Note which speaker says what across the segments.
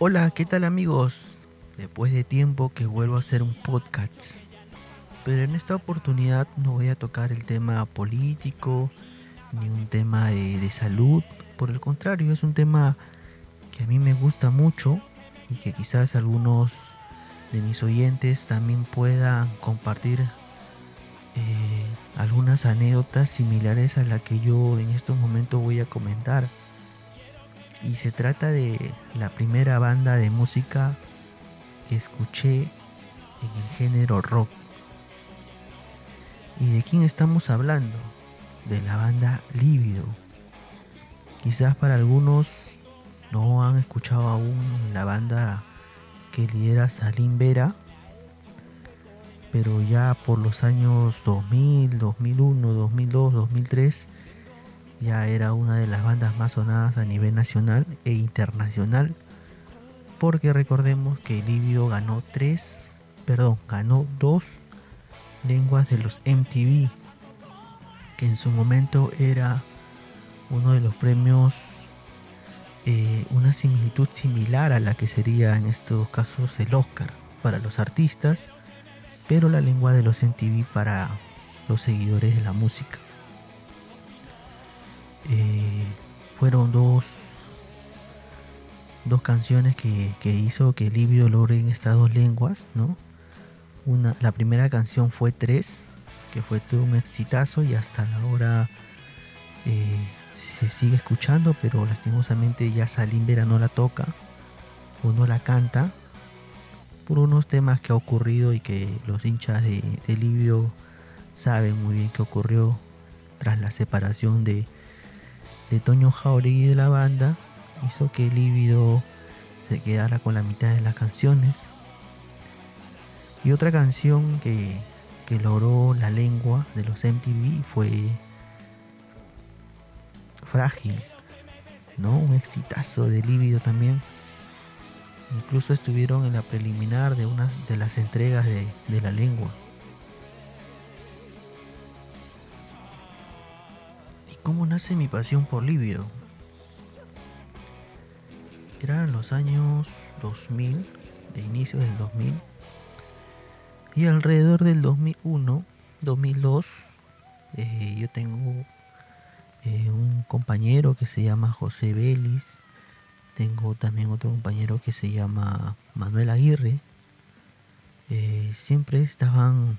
Speaker 1: Hola, ¿qué tal amigos? Después de tiempo que vuelvo a hacer un podcast. Pero en esta oportunidad no voy a tocar el tema político ni un tema de, salud. Por el contrario, es un tema que a mí me gusta mucho y que quizás algunos de mis oyentes también puedan compartir eh, algunas anécdotas similares a la que yo en estos momentos voy a comentar. Y se trata de la primera banda de música que escuché en el género rock. ¿Y de quién estamos hablando? De la banda Lívido. Quizás para algunos no han escuchado aún la banda que lidera Salim Vera, pero ya por los años 2000, 2001, 2002, 2003 ya era una de las bandas más sonadas a nivel nacional e internacional porque recordemos que Livio ganó tres, perdón, ganó dos lenguas de los MTV que en su momento era uno de los premios eh, una similitud similar a la que sería en estos casos el Oscar para los artistas pero la lengua de los MTV para los seguidores de la música eh, fueron dos, dos canciones que, hizo que Livio logre en estas dos lenguas, ¿no? Una, la primera canción fue Tres, que fue todo un exitazo y hasta la hora eh, se sigue escuchando, pero lastimosamente ya Salim Vera no la toca o no la canta por unos temas que ha ocurrido y que los hinchas de, de saben muy bien que ocurrió tras la separación de, de Toño Jauregui de la banda hizo que Lívido se quedara con la mitad de las canciones. Y otra canción que, que logró la lengua de los MTV fue Frágil, ¿no? Un exitazo de Lívido también. Incluso estuvieron en la preliminar de una de las entregas de, de la lengua. ¿Cómo nace mi pasión por Livio? Eran los años 2000, de inicio del 2000, y alrededor del 2001, 2002, eh, yo tengo eh, un compañero que se llama José Vélez, tengo también otro compañero que se llama Manuel Aguirre, eh, siempre estaban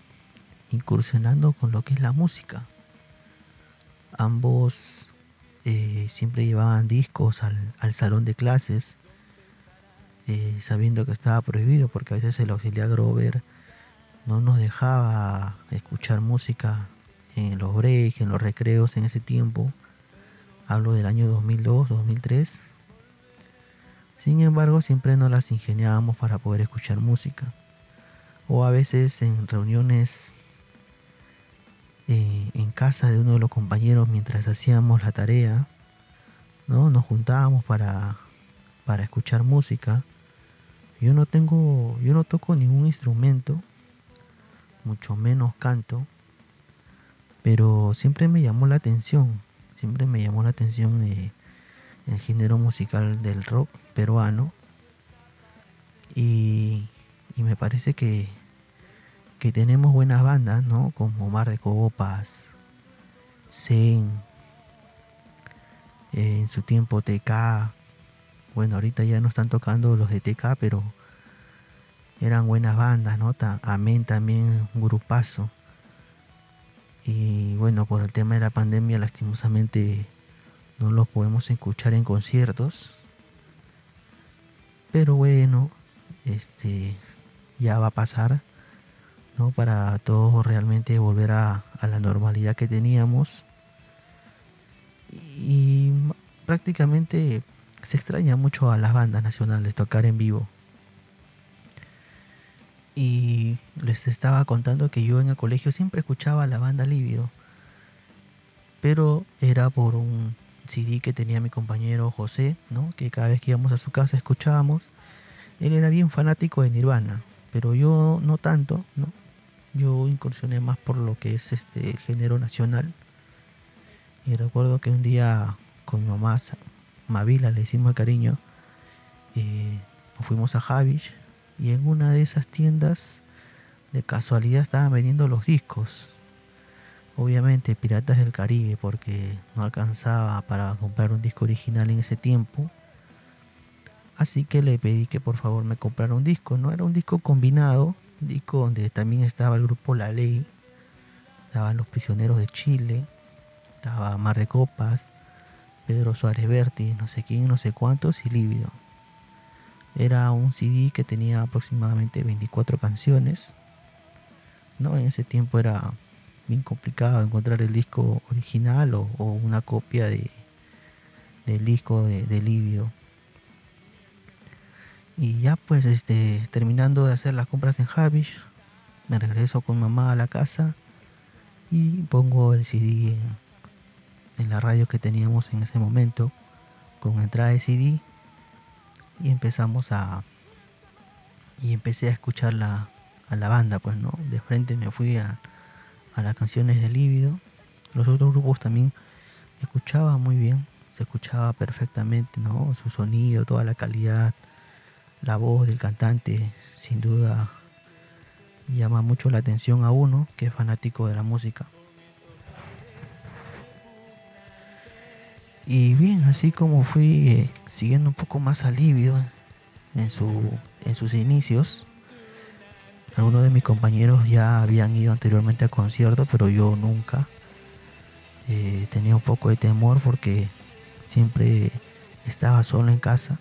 Speaker 1: incursionando con lo que es la música Ambos eh, siempre llevaban discos al, salón de clases, eh, sabiendo que estaba prohibido, porque a veces el auxiliar Grover no nos dejaba escuchar música en los breaks, en los recreos en ese tiempo. Hablo del año 2002, 2003. Sin embargo, siempre nos las ingeniábamos para poder escuchar música. O a veces en reuniones eh, en casa de uno de los compañeros mientras hacíamos la tarea, ¿no? Nos juntábamos para, para escuchar música. Yo no tengo, yo no toco ningún instrumento, mucho menos canto, pero siempre me llamó la atención, siempre me llamó la atención eh, el género musical del rock peruano y me parece que que tenemos buenas bandas, ¿no? Como Mar de Copas, Zen, eh, en su tiempo TK. Bueno, ahorita ya no están tocando los de TK, pero eran buenas bandas, ¿no? Amén también, un grupazo. Y bueno, por el tema de la pandemia, lastimosamente no los podemos escuchar en conciertos. Pero bueno, este ya va a pasar. ¿no? para todos realmente volver a, la normalidad que teníamos. Y prácticamente se extraña mucho a las bandas nacionales tocar en vivo. Y les estaba contando que yo en el colegio siempre escuchaba la banda Livio, pero era por un CD que tenía mi compañero José, ¿no? que cada vez que íbamos a su casa escuchábamos. Él era bien fanático de Nirvana, pero yo no tanto, ¿no? yo incursioné más por lo que es este género nacional. Y recuerdo que un día con mi mamá, Mavila, le hicimos cariño, eh, nos fuimos a Javish y en una de esas tiendas de casualidad estaban vendiendo los discos. Obviamente Piratas del Caribe porque no alcanzaba para comprar un disco original en ese tiempo. Así que le pedí que por favor me comprara un disco. No era un disco combinado, un disco donde también estaba el grupo La Ley, estaban los prisioneros de Chile, estaba Mar de Copas, Pedro Suárez Berti, no sé quién, no sé cuántos y Lívido. Era un CD que tenía aproximadamente 24 canciones. ¿no? En ese tiempo era bien complicado encontrar el disco original o, una copia de, del disco de, de Lívido. Y ya pues este, terminando de hacer las compras en Javish, me regreso con mamá a la casa y pongo el CD en, en la radio que teníamos en ese momento con entrada de CD y empezamos a y empecé a escuchar la, a la banda pues no de frente me fui a, a las canciones de Lívido los otros grupos también escuchaba muy bien se escuchaba perfectamente no su sonido toda la calidad la voz del cantante sin duda llama mucho la atención a uno que es fanático de la música. Y bien, así como fui eh, siguiendo un poco más alivio en, su, en sus inicios, algunos de mis compañeros ya habían ido anteriormente a conciertos, pero yo nunca. Eh, tenía un poco de temor porque siempre estaba solo en casa.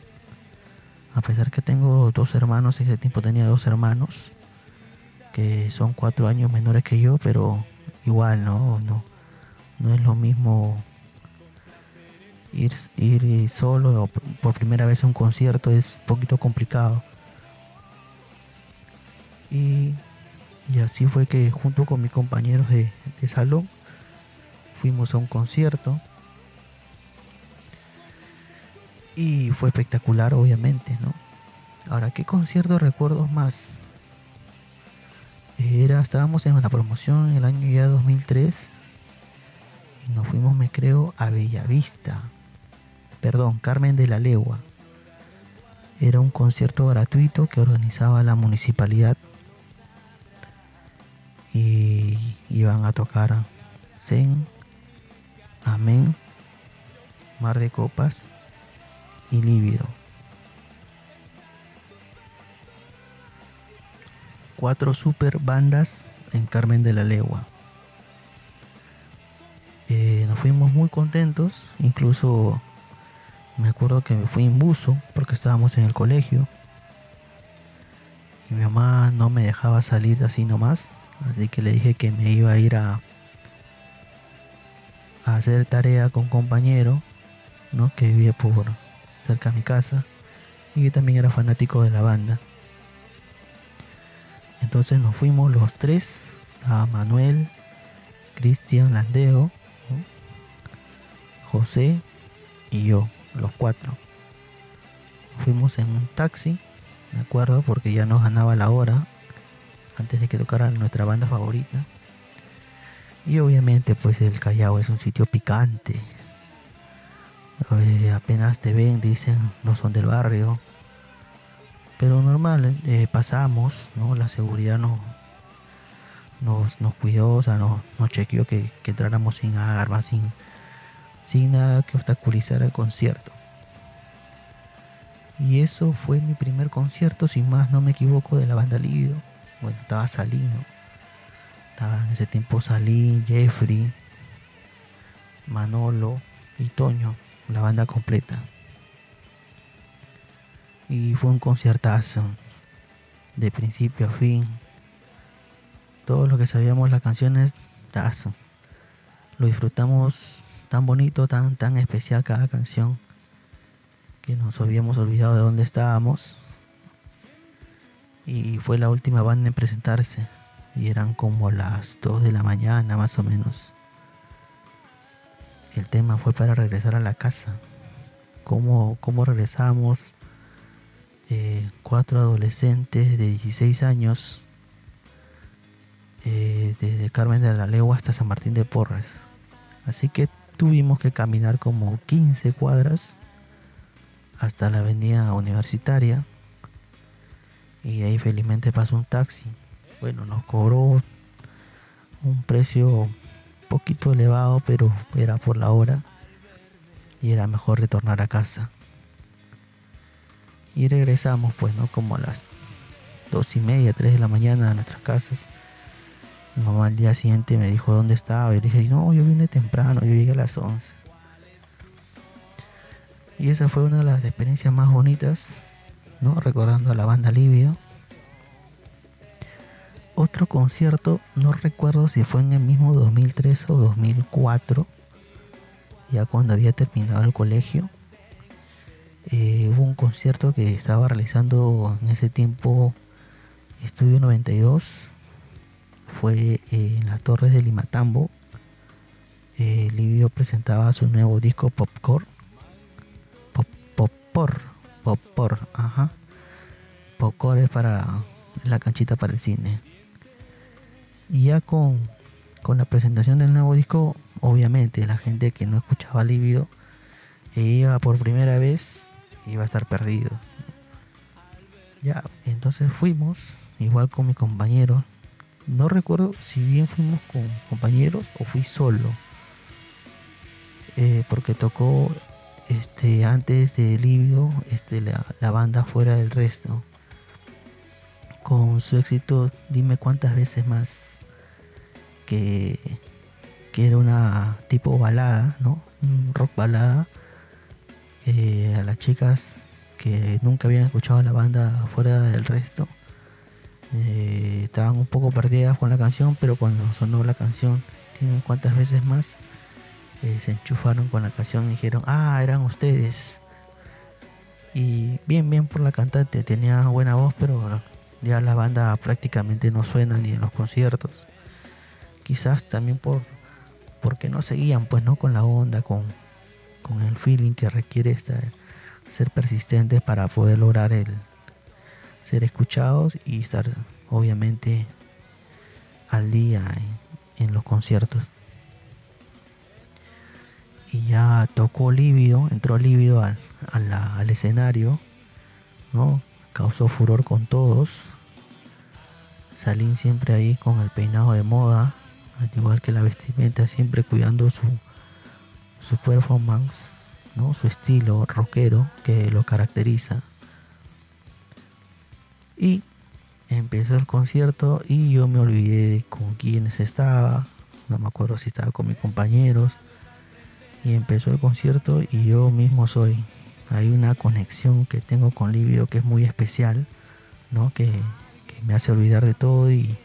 Speaker 1: A pesar que tengo dos hermanos, en ese tiempo tenía dos hermanos que son cuatro años menores que yo, pero igual no, no, no es lo mismo ir, ir solo por primera vez a un concierto es un poquito complicado. Y, así fue que junto con mis compañeros de, salón fuimos a un concierto. Y fue espectacular, obviamente, ¿no? Ahora, ¿qué concierto recuerdo más? Era, estábamos en una promoción en el año ya 2003 y nos fuimos, me creo, a Bellavista perdón, Carmen de la Legua. Era un concierto gratuito que organizaba la municipalidad y iban a tocar Zen, Amén, Mar de Copas y Lívido. Cuatro super bandas en Carmen de la Legua. Eh, nos fuimos muy contentos, incluso me acuerdo que me fui en buzo porque estábamos en el colegio. Mi mamá no me dejaba salir así nomás. Así que le dije que me iba a ir a, a hacer tarea con un compañero, ¿no? Que vivía por cerca de mi casa. Y que también era fanático de la banda. Entonces nos fuimos los tres. A Manuel, Cristian Landeo, José y yo los cuatro. Fuimos en un taxi, me acuerdo, porque ya nos ganaba la hora antes de que tocara nuestra banda favorita. Y obviamente pues el Callao es un sitio picante. Eh, apenas te ven, dicen, no son del barrio. Pero normal, eh, pasamos, ¿no? La seguridad nos, nos, nos cuidó, nos chequeó que, que entráramos sin armas, sin, sin nada que obstaculizar el concierto. Y eso fue mi primer concierto, si más no me equivoco, de la banda Libido. Bueno, estaba Salín, Estaba en ese tiempo Salín, Jeffrey, Manolo y Toño, la banda completa. Y fue un conciertazo, de principio a fin. Todos los que sabíamos las canciones, tazo. Lo disfrutamos tan bonito, tan, tan especial cada canción, que nos habíamos olvidado de dónde estábamos. Y fue la última banda en presentarse. Y eran como las 2 de la mañana más o menos. El tema fue para regresar a la casa. ¿Cómo, cómo regresamos? Eh, cuatro adolescentes de 16 años eh, desde Carmen de la Legua hasta San Martín de Porres. Así que tuvimos que caminar como 15 cuadras hasta la avenida universitaria y ahí felizmente pasó un taxi. Bueno, nos cobró un precio poquito elevado, pero era por la hora y era mejor retornar a casa. Y regresamos, pues, ¿no? Como a las dos y media, tres de la mañana a nuestras casas. Mi mamá al día siguiente me dijo dónde estaba. Y le dije, no, yo vine temprano, yo llegué a las 11. Y esa fue una de las experiencias más bonitas, ¿no? Recordando a la banda Livio. Otro concierto, no recuerdo si fue en el mismo 2003 o 2004, ya cuando había terminado el colegio. Eh, hubo un concierto que estaba realizando en ese tiempo Estudio 92. Fue en las Torres de Limatambo. Eh, Livio presentaba su nuevo disco Popcorn Popor, Popor, ajá. Popcorn es para la canchita para el cine. Y ya con, con la presentación del nuevo disco, obviamente la gente que no escuchaba Libido iba por primera vez, iba a estar perdido. Ya, entonces fuimos, igual con mi compañero. No recuerdo si bien fuimos con compañeros o fui solo. Eh, porque tocó este, antes de Líbido, este, la, banda fuera del resto. Con su éxito, dime cuántas veces más que, que era una tipo balada, ¿no? Un rock balada. Que a las chicas que nunca habían escuchado la banda fuera del resto eh, estaban un poco perdidas con la canción, pero cuando sonó la canción, tienen cuántas veces más eh, se enchufaron con la canción y dijeron, ah, eran ustedes. Y bien, bien por la cantante, tenía buena voz, pero ya la banda prácticamente no suena ni en los conciertos. Quizás también por porque no seguían pues no con la onda, con, con el feeling que requiere esta, ser persistentes para poder lograr el ser escuchados y estar obviamente al día en los conciertos y ya tocó lívido, entró lívido al, al, escenario, ¿no? Causó furor con todos. Salín siempre ahí con el peinado de moda, al igual que la vestimenta, siempre cuidando su, su performance, ¿no? Su estilo rockero que lo caracteriza. Y empezó el concierto y yo me olvidé con quiénes estaba. No me acuerdo si estaba con mis compañeros y empezó el concierto y yo mismo soy. Hay una conexión que tengo con Livio que es muy especial, ¿no? Que, me hace olvidar de todo y,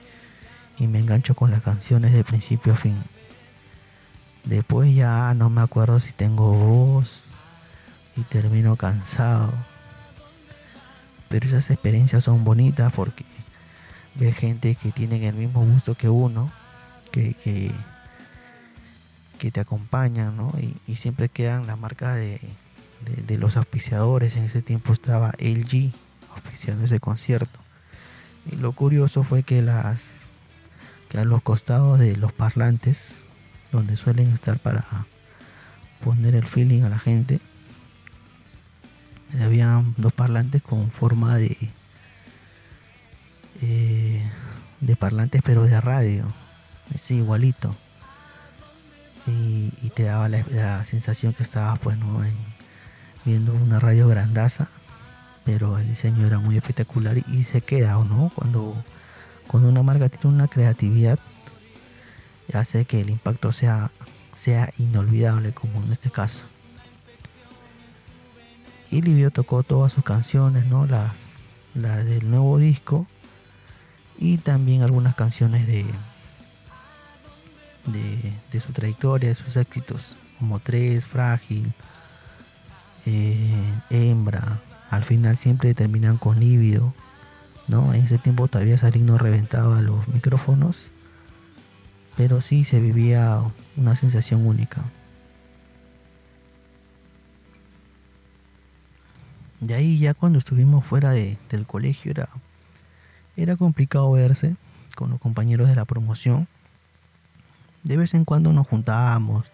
Speaker 1: me engancho con las canciones de principio a fin. Después ya no me acuerdo si tengo voz y termino cansado. Pero esas experiencias son bonitas porque ve gente que tienen el mismo gusto que uno, que, que, que te acompañan, ¿no? Y, siempre quedan la marca de, los auspiciadores. En ese tiempo estaba LG auspiciando ese concierto. Y lo curioso fue que las que a los costados de los parlantes, donde suelen estar para poner el feeling a la gente, había dos parlantes con forma de eh, de parlantes pero de radio, es igualito y, te daba la, sensación que estabas pues viendo una radio grandaza pero el diseño era muy espectacular y, se queda o no cuando cuando una marca tiene una creatividad hace que el impacto sea sea inolvidable como en este caso. Y Livio tocó todas sus canciones no las las del nuevo disco y también algunas canciones de de, su trayectoria, de sus éxitos, como Tres, Frágil, eh, Hembra, al final siempre terminan con Lívido, ¿no? En ese tiempo todavía Sarín no reventaba los micrófonos, pero sí se vivía una sensación única. De ahí ya cuando estuvimos fuera del colegio era, era complicado verse con los compañeros de la promoción. De vez en cuando nos juntábamos,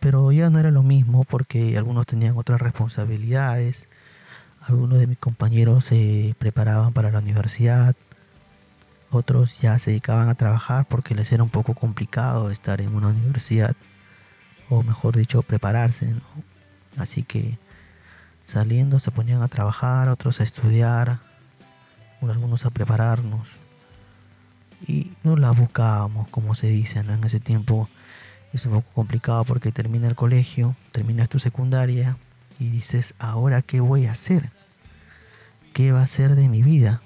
Speaker 1: pero ya no era lo mismo porque algunos tenían otras responsabilidades, algunos de mis compañeros se preparaban para la universidad, otros ya se dedicaban a trabajar porque les era un poco complicado estar en una universidad, o mejor dicho, prepararse. Así que saliendo se ponían a trabajar, otros a estudiar, algunos a prepararnos. Y no la buscábamos, como se dice, en ese tiempo es un poco complicado porque termina el colegio, terminas tu secundaria y dices, ahora qué voy a hacer, qué va a ser de mi vida.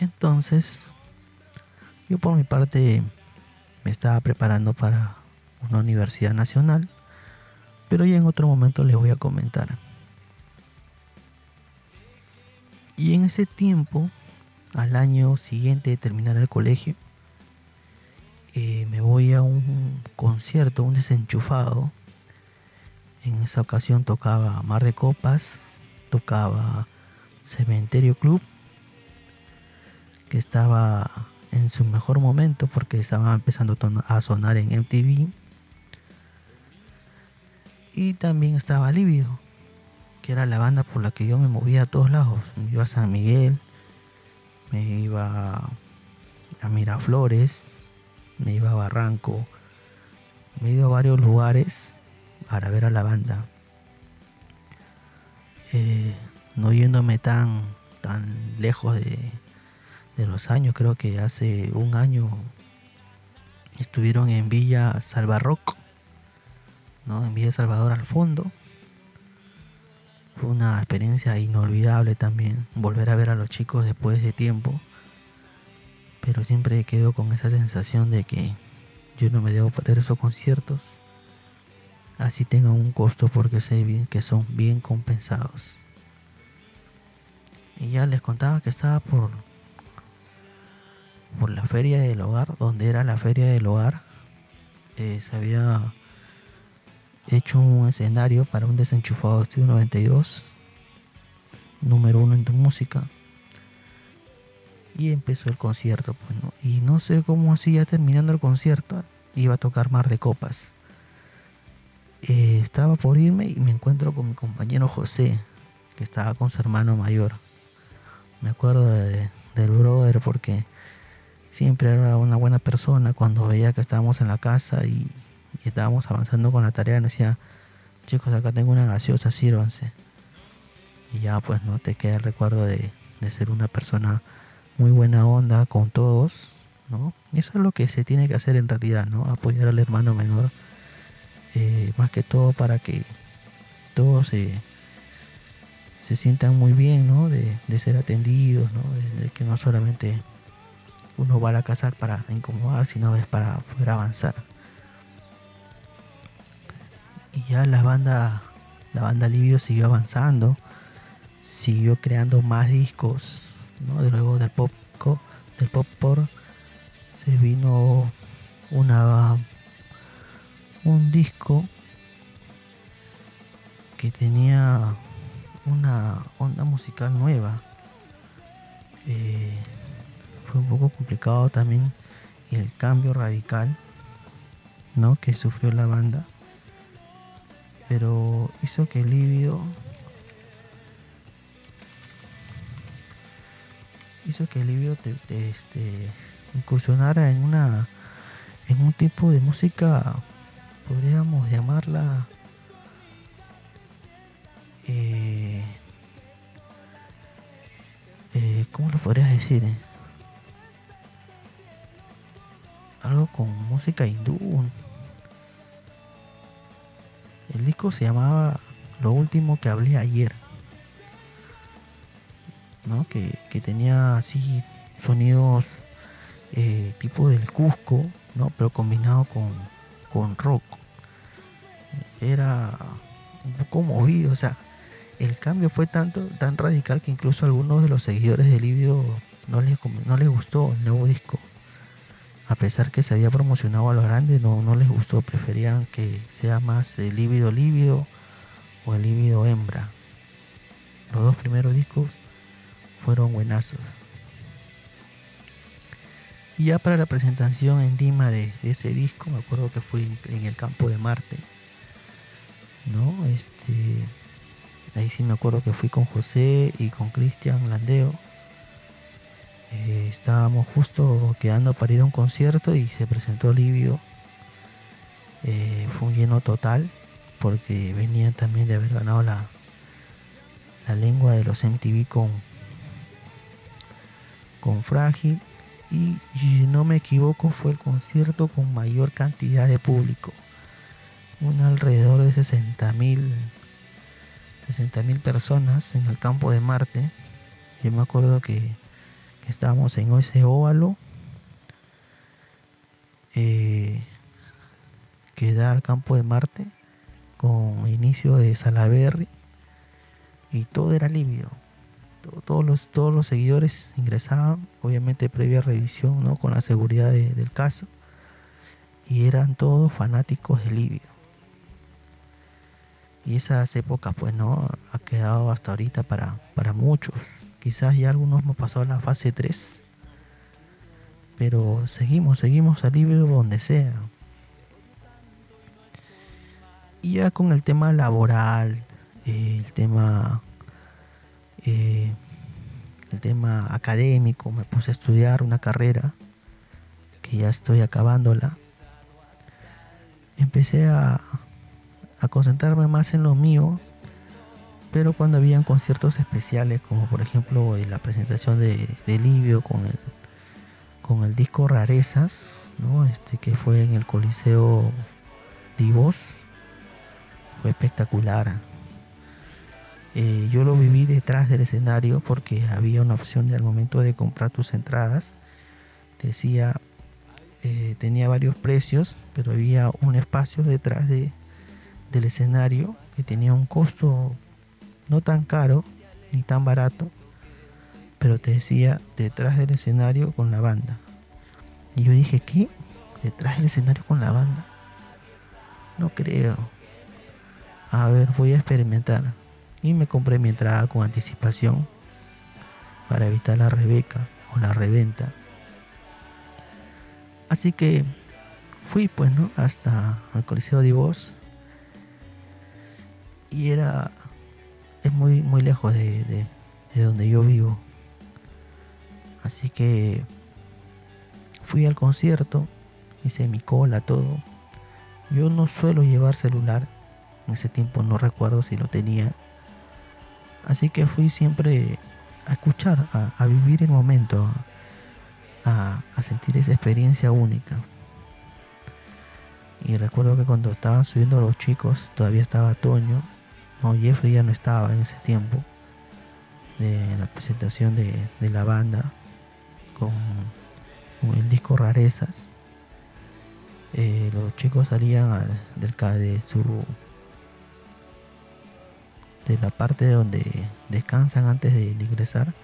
Speaker 1: Entonces, yo por mi parte me estaba preparando para una universidad nacional, pero ya en otro momento les voy a comentar. Y en ese tiempo, al año siguiente de terminar el colegio, eh, me voy a un concierto, un desenchufado. En esa ocasión tocaba Mar de Copas, tocaba Cementerio Club, que estaba en su mejor momento porque estaba empezando a sonar en MTV. Y también estaba Lívido, que era la banda por la que yo me movía a todos lados. Me iba a San Miguel, me iba a Miraflores, me iba a Barranco, me he ido a varios lugares para ver a la banda. Eh, no yéndome tan, tan lejos de, los años, creo que hace un año estuvieron en Villa Salvarroc, ¿no? en Villa Salvador al fondo. Fue una experiencia inolvidable también volver a ver a los chicos después de tiempo. Pero siempre quedo con esa sensación de que yo no me debo perder esos conciertos. Así tengan un costo porque sé bien que son bien compensados. Y ya les contaba que estaba por por la feria del hogar donde era la feria del hogar. Eh, se había hecho un escenario para un desenchufado estudio 92 número uno en tu música y empezó el concierto. Pues, Y no sé cómo hacía terminando el concierto, iba a tocar Mar de Copas. Eh, estaba por irme y me encuentro con mi compañero José, que estaba con su hermano mayor. Me acuerdo del brother porque siempre era una buena persona cuando veía que estábamos en la casa y, estábamos avanzando con la tarea. Nos decía, chicos, acá tengo una gaseosa, sírvanse. Y ya pues no te queda el recuerdo de, de ser una persona muy buena onda con todos, ¿no? Eso es lo que se tiene que hacer en realidad, ¿no? Apoyar al hermano menor, eh, más que todo para que todos se, se sientan muy bien, ¿no? De, ser atendidos, ¿no? De, que no solamente uno va a la casa para incomodar, sino es para poder avanzar. Y ya la banda, la banda Livio siguió avanzando, siguió creando más discos, de luego del pop del pop por se vino una un disco que tenía una onda musical nueva. Eh, fue un poco complicado también el cambio radical ¿no? que sufrió la banda pero hizo que el Lívido hizo que Livio te, este, incursionara en una en un tipo de música podríamos llamarla eh, eh, ¿cómo lo podrías decir? Algo con música hindú. El disco se llamaba Lo último que hablé ayer. Que, tenía así sonidos eh, tipo del Cusco, ¿no? Pero combinado con, rock. Era un poco movido, o sea, el cambio fue tanto, tan radical que incluso algunos de los seguidores de Libido no les, no les gustó el nuevo disco. A pesar que se había promocionado a lo grande, no, les gustó, preferían que sea más el lívido lívido o el lívido hembra. Los dos primeros discos fueron buenazos. Y ya para la presentación en Lima de, ese disco, me acuerdo que fui en el campo de Marte. ¿No? Este. Ahí sí me acuerdo que fui con José y con Cristian Landeo. Eh, estábamos justo quedando para ir a un concierto y se presentó Livio. Eh, fue un lleno total porque venía también de haber ganado la, la lengua de los MTV con, con Frágil. Y si no me equivoco fue el concierto con mayor cantidad de público. Un alrededor de 60 mil 60 mil personas en el campo de Marte. Yo me acuerdo que, estábamos en ese óvalo eh, que da al campo de Marte con inicio de Salaberry y todo era limpio. Todos los, todos los seguidores ingresaban, obviamente previa revisión, ¿no? con la seguridad del caso, y eran todos fanáticos de Libio. Y esas épocas, pues, ¿no? Ha quedado hasta ahorita para, para muchos. Quizás ya algunos hemos pasado a la fase 3, pero seguimos, seguimos a Libio donde sea. Y ya con el tema laboral, eh, el tema eh, el tema académico, me puse a estudiar una carrera que ya estoy acabándola. Empecé a concentrarme más en lo mío, pero cuando habían conciertos especiales, como por ejemplo la presentación de, de Livio con el, con el disco Rarezas, ¿no? este, que fue en el Coliseo Divos, fue espectacular. Eh, yo lo viví detrás del escenario porque había una opción de, al momento de comprar tus entradas. Decía, eh, tenía varios precios, pero había un espacio detrás de, del escenario que tenía un costo no tan caro ni tan barato, pero te decía detrás del escenario con la banda. Y yo dije, ¿qué? ¿Detrás del escenario con la banda? No creo. A ver, voy a experimentar. Y me compré mi entrada con anticipación para evitar la rebeca o la reventa. Así que fui pues, ¿no? Hasta el Coliseo de Voz. Y era, es muy, muy lejos de, de donde yo vivo. Así que fui al concierto, hice mi cola, todo. Yo no suelo llevar celular en ese tiempo no recuerdo si lo tenía. Así que fui siempre a escuchar, a, vivir el momento, a, sentir esa experiencia única. Y recuerdo que cuando estaban subiendo los chicos, todavía estaba Toño, no, Jeffrey ya no estaba en ese tiempo, de la presentación de, la banda con, el disco Rarezas. Eh, los chicos salían del, de su de la parte donde descansan antes de, ingresar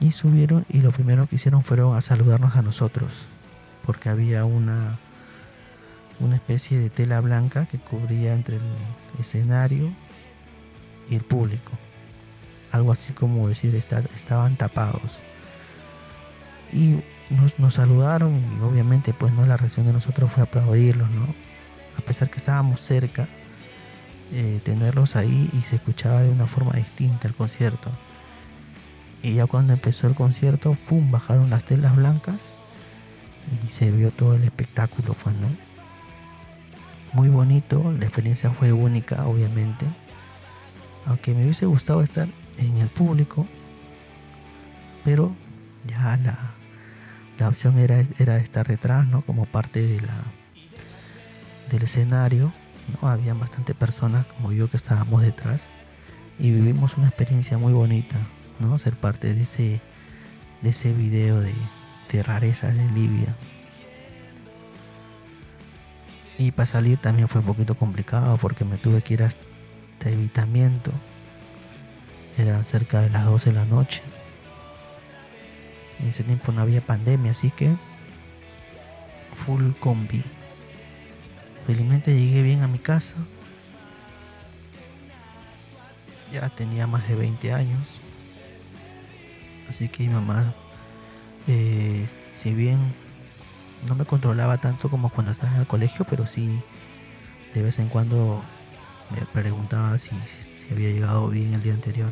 Speaker 1: y subieron y lo primero que hicieron fueron a saludarnos a nosotros porque había una una especie de tela blanca que cubría entre el escenario y el público algo así como decir estaban tapados y nos, nos, saludaron y obviamente pues no la reacción de nosotros fue aplaudirlos no a pesar que estábamos cerca eh, tenerlos ahí y se escuchaba de una forma distinta el concierto. Y ya cuando empezó el concierto, pum, bajaron las telas blancas y se vio todo el espectáculo, pues, ¿no? Muy bonito, la experiencia fue única, obviamente. Aunque me hubiese gustado estar en el público, pero ya la, la opción era, era estar detrás, ¿no? Como parte de la, del escenario ¿no? Habían bastante personas como yo que estábamos detrás y vivimos una experiencia muy bonita, ¿no? Ser parte de ese, de ese video de, de rarezas de Libia. Y para salir también fue un poquito complicado porque me tuve que ir hasta evitamiento. Eran cerca de las 12 de la noche. En ese tiempo no había pandemia, así que full combi. Felizmente llegué bien a mi casa. Ya tenía más de 20 años. Así que mi mamá Eh, si bien no me controlaba tanto como cuando estaba en el colegio, pero sí de vez en cuando me preguntaba si, había llegado bien el día anterior.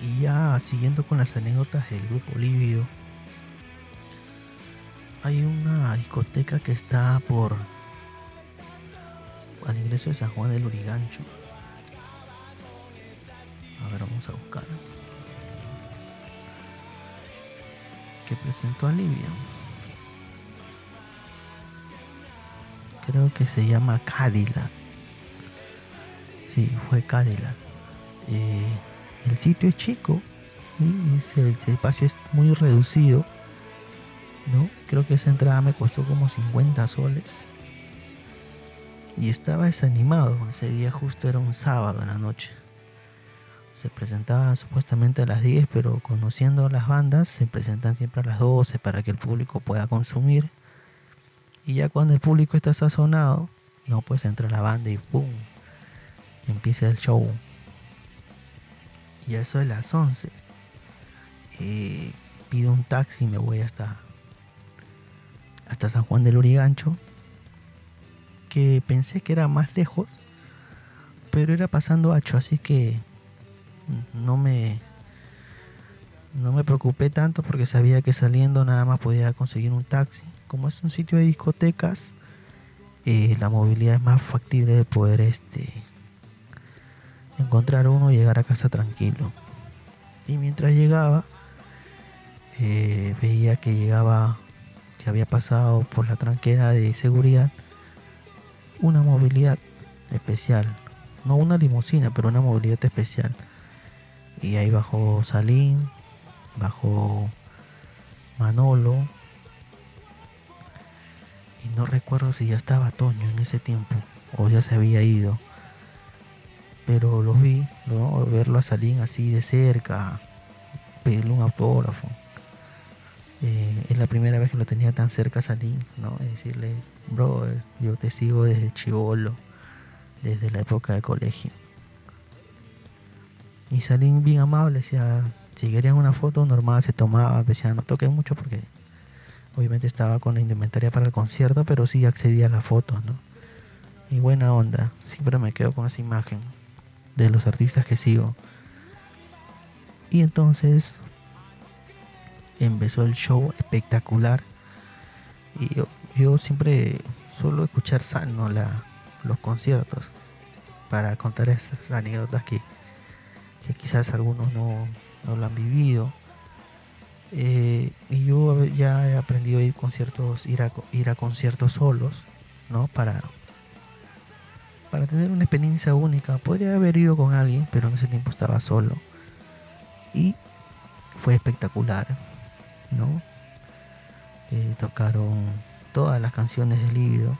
Speaker 1: Y ya siguiendo con las anécdotas del grupo Lívido, hay una discoteca que está por al ingreso de San Juan del Urigancho. A ver, vamos a buscar. Que presentó a. Creo que se llama Cadillac. Sí, fue Cadillac. Eh, el sitio es chico, el espacio es muy reducido, ¿no? Creo que esa entrada me costó como 50 soles. Y estaba desanimado, ese día justo era un sábado en la noche. Se presentaba supuestamente a las 10, pero conociendo las bandas, se presentan siempre a las 12 para que el público pueda consumir. Y ya cuando el público está sazonado, no, pues entra la banda y ¡pum! Empieza el show y eso de las 11 eh, pido un taxi y me voy hasta hasta San Juan del Urigancho que pensé que era más lejos pero era pasando Hacho así que no me no me preocupé tanto porque sabía que saliendo nada más podía conseguir un taxi como es un sitio de discotecas eh, la movilidad es más factible de poder este encontrar uno y llegar a casa tranquilo. Y mientras llegaba, eh, veía que llegaba, que había pasado por la tranquera de seguridad una movilidad especial. No una limusina, pero una movilidad especial. Y ahí bajó Salín, bajó Manolo. Y no recuerdo si ya estaba Toño en ese tiempo o ya se había ido pero los vi, ¿no? verlo a Salín así de cerca, pedirle un autógrafo. Eh, es la primera vez que lo tenía tan cerca a Salín, ¿no? decirle, brother, yo te sigo desde chivolo, desde la época de colegio. Y Salín bien amable, decía, si querían una foto normal se tomaba, decía, no toques mucho porque obviamente estaba con la indumentaria para el concierto, pero sí accedía a las fotos, ¿no? Y buena onda, siempre me quedo con esa imagen de los artistas que sigo. Y entonces empezó el show espectacular. Y yo, siempre suelo escuchar sano la, los conciertos para contar esas anécdotas que, quizás algunos no, lo han vivido. Eh, y yo ya he aprendido a ir conciertos, ir a, ir a conciertos solos, ¿no? Para, para tener una experiencia única. Podría haber ido con alguien, pero en ese tiempo estaba solo. Y fue espectacular, ¿no? Eh, tocaron todas las canciones de Líbido,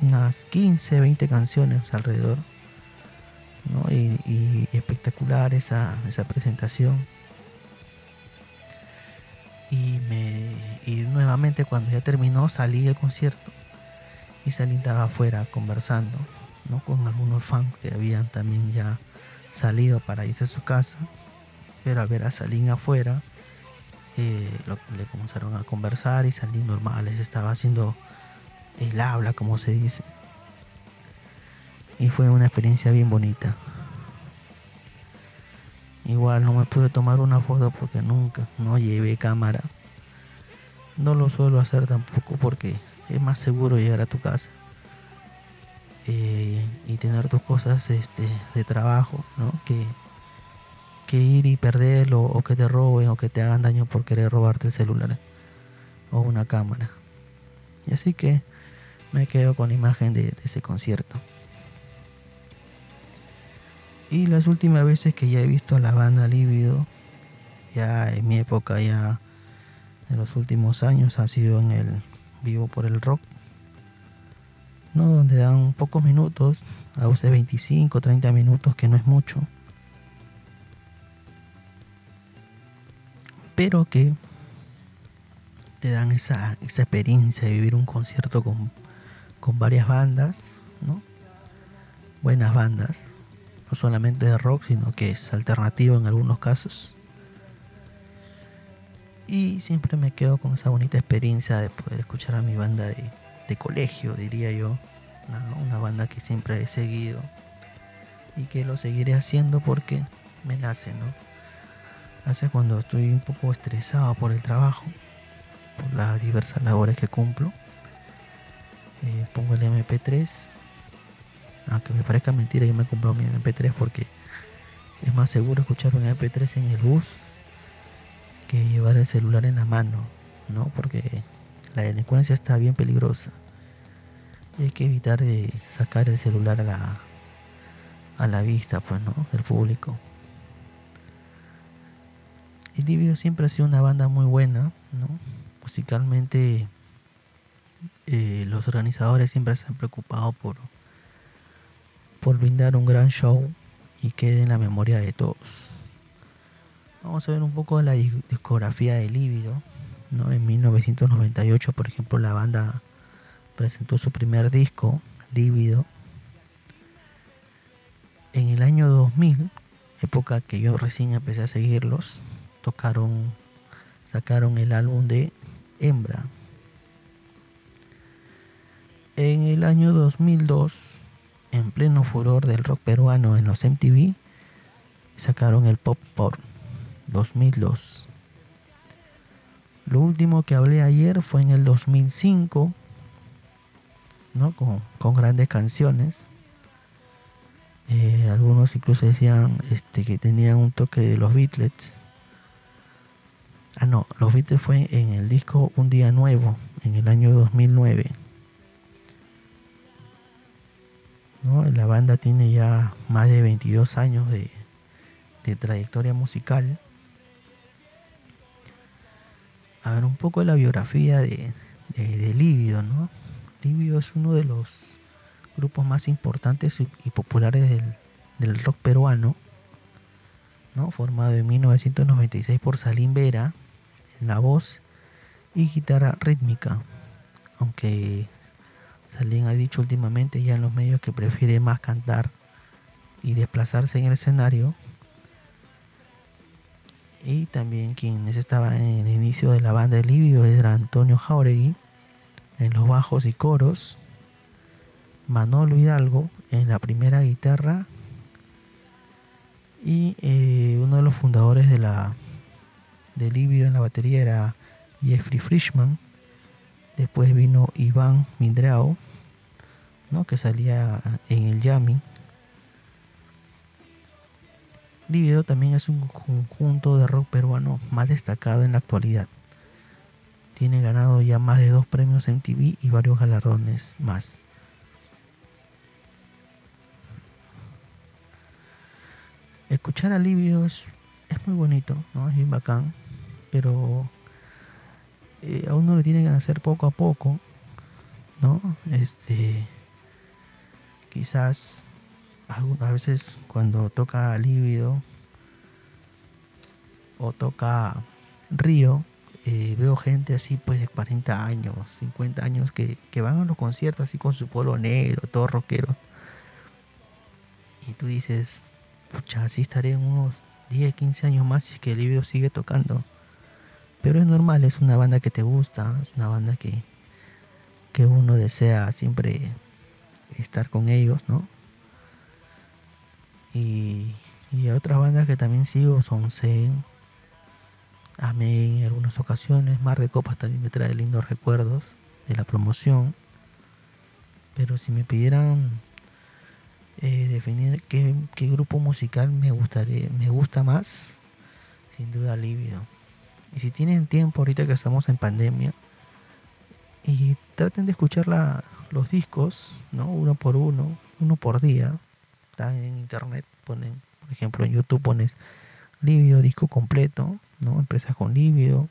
Speaker 1: unas 15, 20 canciones alrededor, ¿no? y, espectacular esa, esa presentación. Y, me, y nuevamente cuando ya terminó salí del concierto y salí estaba afuera conversando con algunos fans que habían también ya salido para irse a su casa, pero al ver a Salín afuera, eh, le comenzaron a conversar y Salín normal, les estaba haciendo el habla, como se dice. Y fue una experiencia bien bonita. Igual no me pude tomar una foto porque nunca, no llevé cámara. No lo suelo hacer tampoco porque es más seguro llegar a tu casa. Eh, y tener tus cosas este, de trabajo, ¿no? Que, que ir y perderlo o que te roben o que te hagan daño por querer robarte el celular o una cámara. Y así que me quedo con la imagen de, ese concierto. Y las últimas veces que ya he visto a la banda Lívido, ya en mi época, ya en los últimos años, ha sido en el Vivo por el Rock ¿no? donde dan pocos minutos, a veces 25, 30 minutos, que no es mucho, pero que te dan esa, esa experiencia de vivir un concierto con, con varias bandas, ¿no? buenas bandas, no solamente de rock, sino que es alternativo en algunos casos. Y siempre me quedo con esa bonita experiencia de poder escuchar a mi banda de, colegio, diría yo. Una, banda que siempre he seguido y que lo seguiré haciendo porque me nace, ¿no? Hace cuando estoy un poco estresado por el trabajo, por las diversas labores que cumplo. Eh, pongo el MP3, aunque me parezca mentira, yo me compro mi MP3 porque es más seguro escuchar un MP3 en el bus que llevar el celular en la mano, ¿no? Porque la delincuencia está bien peligrosa. Y hay que evitar de sacar el celular a la, a la vista, pues, ¿no? Del público. Livio siempre ha sido una banda muy buena, ¿no? Musicalmente, eh, los organizadores siempre se han preocupado por, por brindar un gran show y quede en la memoria de todos. Vamos a ver un poco de la discografía de Lívido. ¿no? En 1998, por ejemplo, la banda presentó su primer disco, Lívido. En el año 2000, época que yo recién empecé a seguirlos, tocaron, sacaron el álbum de Hembra. En el año 2002, en pleno furor del rock peruano en los MTV, sacaron el Pop Porn. 2002. Lo último que hablé ayer fue en el 2005, ¿no? con, grandes canciones. Eh, algunos incluso decían este, que tenían un toque de los Beatles. Ah, no, los Beatles fue en el disco Un Día Nuevo, en el año 2009. La banda tiene ya más de 22 años de, de trayectoria musical a ver un poco de la biografía de, de, Lívido, ¿no? Es uno de los grupos más importantes y, populares del, rock peruano, ¿no? Formado en 1996 por Salim Vera en la voz y guitarra rítmica, aunque Salim ha dicho últimamente ya en los medios que prefiere más cantar y desplazarse en el escenario y también quienes estaban en el inicio de la banda de Livio era Antonio Jauregui en los bajos y coros, Manolo Hidalgo en la primera guitarra y eh, uno de los fundadores de la de Livio en la batería era Jeffrey Frischman. Después vino Iván Mindrao, ¿no? que salía en el Yami Lívido también es un conjunto de rock peruano más destacado en la actualidad. Tiene ganado ya más de dos premios en TV y varios galardones más. Escuchar a Lívido es, muy bonito, ¿no? es bien bacán, pero eh, a uno le tiene que hacer poco a poco, ¿no? Este, quizás a veces cuando toca Lívido o toca Río, eh, veo gente así pues de 40 años, 50 años que, van a los conciertos así con su polo negro, todo rockero. Y tú dices, pucha, así estaré en unos 10, 15 años más si es que Lívido sigue tocando. Pero es normal, es una banda que te gusta, es una banda que, que uno desea siempre estar con ellos, ¿no? Y, y otras bandas que también sigo son Zen, Amén en algunas ocasiones. Mar de Copas también me trae lindos recuerdos de la promoción. Pero si me pidieran eh, definir qué, grupo musical me gustaría, me gusta más, sin duda Lívido. Y si tienen tiempo ahorita que estamos en pandemia, y traten de escuchar los discos, ¿no? Uno por uno, uno por día en internet, ponen, por ejemplo, en YouTube pones Lívido, disco completo, ¿no? Empiezas con Lívido,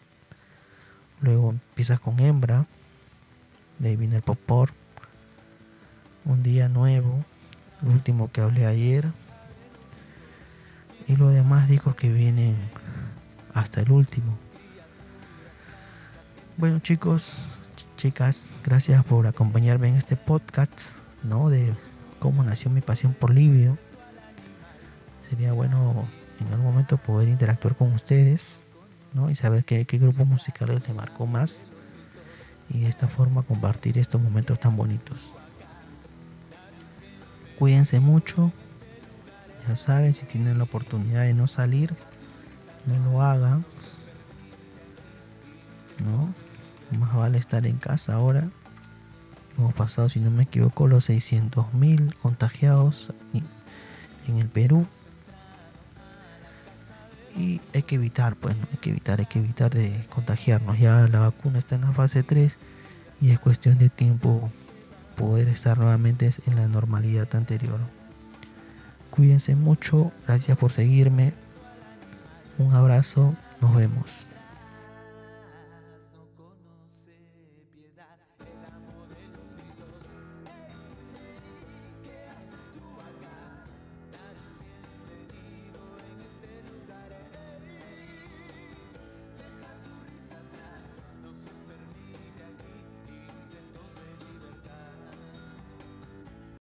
Speaker 1: luego empiezas con Hembra, de ahí viene el Popor, Un Día Nuevo, el último que hablé ayer, y los demás discos que vienen hasta el último. Bueno chicos, chicas, gracias por acompañarme en este podcast, ¿no? De cómo nació mi pasión por Livio. momento poder interactuar con ustedes ¿no? y saber qué, qué grupos musicales le marcó más y de esta forma compartir estos momentos tan bonitos. Cuídense mucho, ya saben, si tienen la oportunidad de no salir, no lo hagan, ¿no? Más vale estar en casa ahora. Hemos pasado, si no me equivoco, los 600.000 contagiados en el Perú. Y hay que evitar, pues, hay que evitar, hay que evitar de contagiarnos. Ya la vacuna está en la fase 3 y es cuestión de tiempo poder estar nuevamente en la normalidad anterior. Cuídense mucho, gracias por seguirme. Un abrazo, nos vemos.